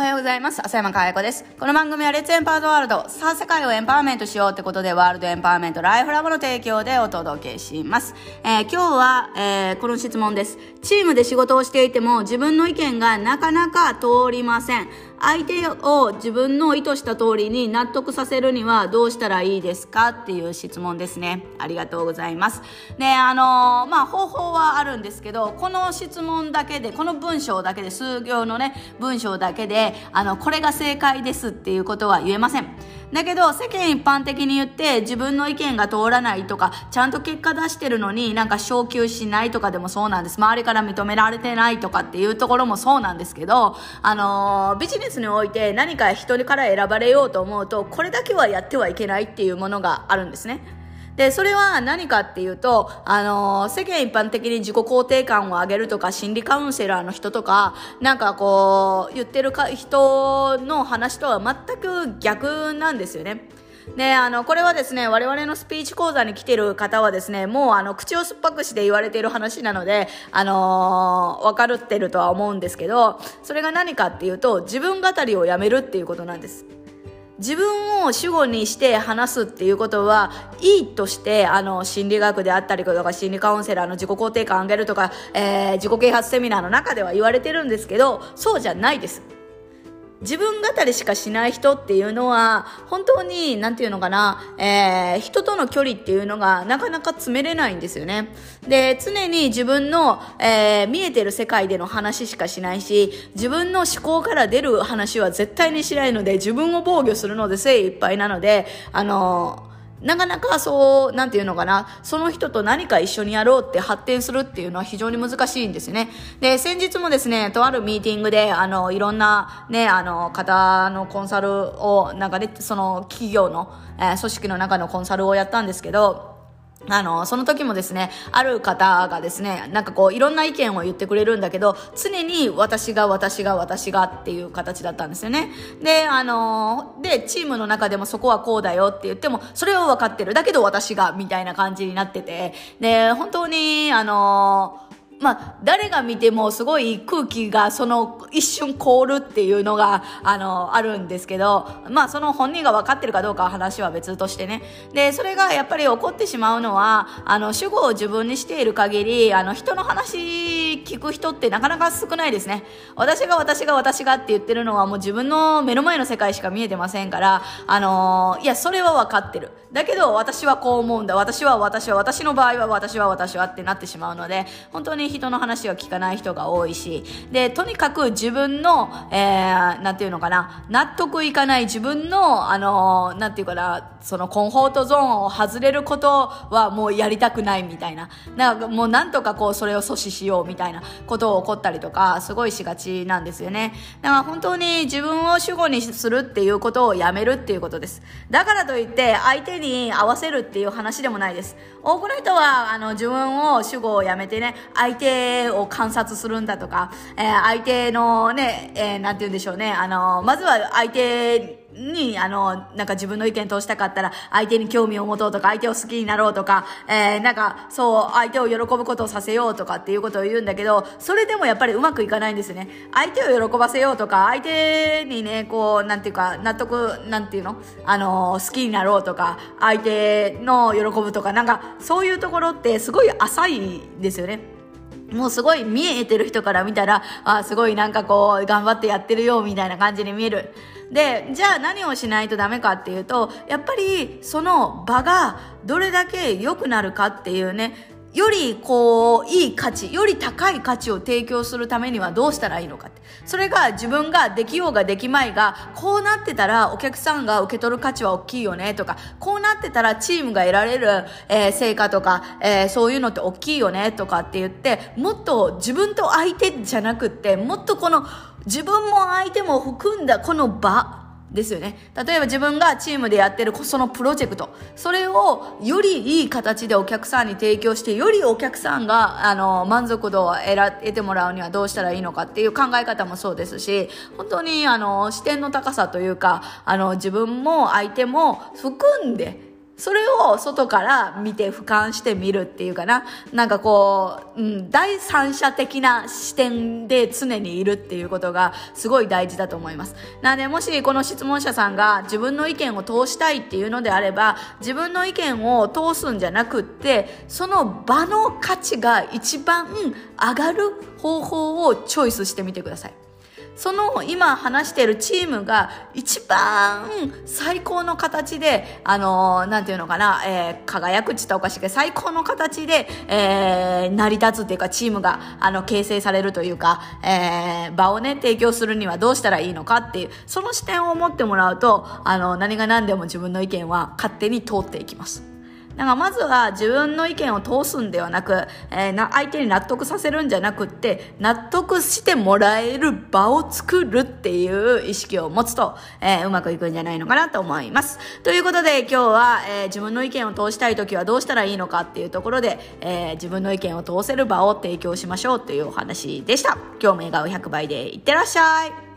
おはようございます。浅山かや子です。この番組はレッツエンパワードワールド、さあ世界をエンパワーメントしようってことで、ワールドエンパワーメントライフラボの提供でお届けします。えー、今日は、えー、この質問です。チームで仕事をしていても自分の意見がなかなか通りません。相手を自分の意図した通りに納得させるにはどうしたらいいですかっていう質問ですね。ありがとうございます。で、あの、まあ、方法はあるんですけど、この質問だけで、この文章だけで、数行のね、文章だけで、あの、これが正解ですっていうことは言えません。だけど世間一般的に言って自分の意見が通らないとかちゃんと結果出してるのになんか昇給しないとかでもそうなんです周りから認められてないとかっていうところもそうなんですけどあのー、ビジネスにおいて何か人から選ばれようと思うとこれだけはやってはいけないっていうものがあるんですね。で、それは何かっていうと、あの、世間一般的に自己肯定感を上げるとか、心理カウンセラーの人とか、なんかこう、言ってるか人の話とは全く逆なんですよね。で、あの、これはですね、我々のスピーチ講座に来てる方はですね、もうあの、口を酸っぱくして言われている話なので、あのー、分かるってるとは思うんですけど、それが何かっていうと、自分語りをやめるっていうことなんです。自分を主語にして話すっていうことはいいとしてあの心理学であったりとか心理カウンセラーの自己肯定感上げるとか、えー、自己啓発セミナーの中では言われてるんですけどそうじゃないです。自分語りしかしない人っていうのは、本当に、なんていうのかな、えー、人との距離っていうのがなかなか詰めれないんですよね。で、常に自分の、えー、見えてる世界での話しかしないし、自分の思考から出る話は絶対にしないので、自分を防御するので精一杯なので、あのーなかなかそう、なんていうのかな、その人と何か一緒にやろうって発展するっていうのは非常に難しいんですね。で、先日もですね、とあるミーティングで、あの、いろんなね、あの、方のコンサルを、なんかね、その企業の、えー、組織の中のコンサルをやったんですけど、あの、その時もですね、ある方がですね、なんかこう、いろんな意見を言ってくれるんだけど、常に私が、私が、私がっていう形だったんですよね。で、あの、で、チームの中でもそこはこうだよって言っても、それは分かってる。だけど私が、みたいな感じになってて、で、本当に、あの、まあ、誰が見てもすごい空気がその一瞬凍るっていうのが、あの、あるんですけど、まあ、その本人が分かってるかどうかは話は別としてね。で、それがやっぱり起こってしまうのは、あの、主語を自分にしている限り、あの、人の話聞く人ってなかなか少ないですね。私が私が私がって言ってるのはもう自分の目の前の世界しか見えてませんから、あのいや、それは分かってる。だけど、私はこう思うんだ。私は私は、私の場合は私は私はってなってしまうので、本当に人の話は聞かない人が多いし、で、とにかく自分の、えー、なんていうのかな、納得いかない自分の、あのー、なんていうかな、そのコンフォートゾーンを外れることはもうやりたくないみたいな。なんかもうなんとかこうそれを阻止しようみたいなことを起こったりとか、すごいしがちなんですよね。だから本当に自分を主語にするっていうことをやめるっていうことです。だからといって相手に合わせるっていう話でもないです。多くの人はあの自分を主語をやめてね、相手手を観察するんだとか、えー、相手のね、えー、なんて言うんでしょうね、あの、まずは相手に、あの、なんか自分の意見通したかったら、相手に興味を持とうとか、相手を好きになろうとか、えー、なんか、そう、相手を喜ぶことをさせようとかっていうことを言うんだけど、それでもやっぱりうまくいかないんですね。相手を喜ばせようとか、相手にね、こう、なんていうか、納得、なんていうの？あの、好きになろうとか、相手の喜ぶとか、なんか、そういうところってすごい浅いですよね。もうすごい見えてる人から見たら、あすごいなんかこう、頑張ってやってるよ、みたいな感じに見える。で、じゃあ何をしないとダメかっていうと、やっぱりその場がどれだけ良くなるかっていうね、よりこう、いい価値、より高い価値を提供するためにはどうしたらいいのかって。それが自分ができようができまいが、こうなってたらお客さんが受け取る価値は大きいよねとか、こうなってたらチームが得られる、えー、成果とか、えー、そういうのって大きいよねとかって言って、もっと自分と相手じゃなくって、もっとこの自分も相手も含んだこの場、ですよね。例えば自分がチームでやってるそのプロジェクト。それをよりいい形でお客さんに提供して、よりお客さんが、あの、満足度を得てもらうにはどうしたらいいのかっていう考え方もそうですし、本当に、あの、視点の高さというか、あの、自分も相手も含んで、それを外から見て俯瞰してみるっていうかな。なんかこう、うん、第三者的な視点で常にいるっていうことがすごい大事だと思います。なので、もしこの質問者さんが自分の意見を通したいっていうのであれば、自分の意見を通すんじゃなくって、その場の価値が一番上がる方法をチョイスしてみてください。その今話しているチームが一番最高の形で、あのー、なんていうのかな、えー、輝くって言ったおかしいけど、最高の形で、えー、成り立つっていうか、チームが、あの、形成されるというか、えー、場をね、提供するにはどうしたらいいのかっていう、その視点を持ってもらうと、あの、何が何でも自分の意見は勝手に通っていきます。だからまずは自分の意見を通すんではなく、えー、な相手に納得させるんじゃなくって、納得してもらえる場を作るっていう意識を持つと、えー、うまくいくんじゃないのかなと思います。ということで今日は、えー、自分の意見を通したい時はどうしたらいいのかっていうところで、え、自分の意見を通せる場を提供しましょうっていうお話でした。今日も笑顔100倍でいってらっしゃい。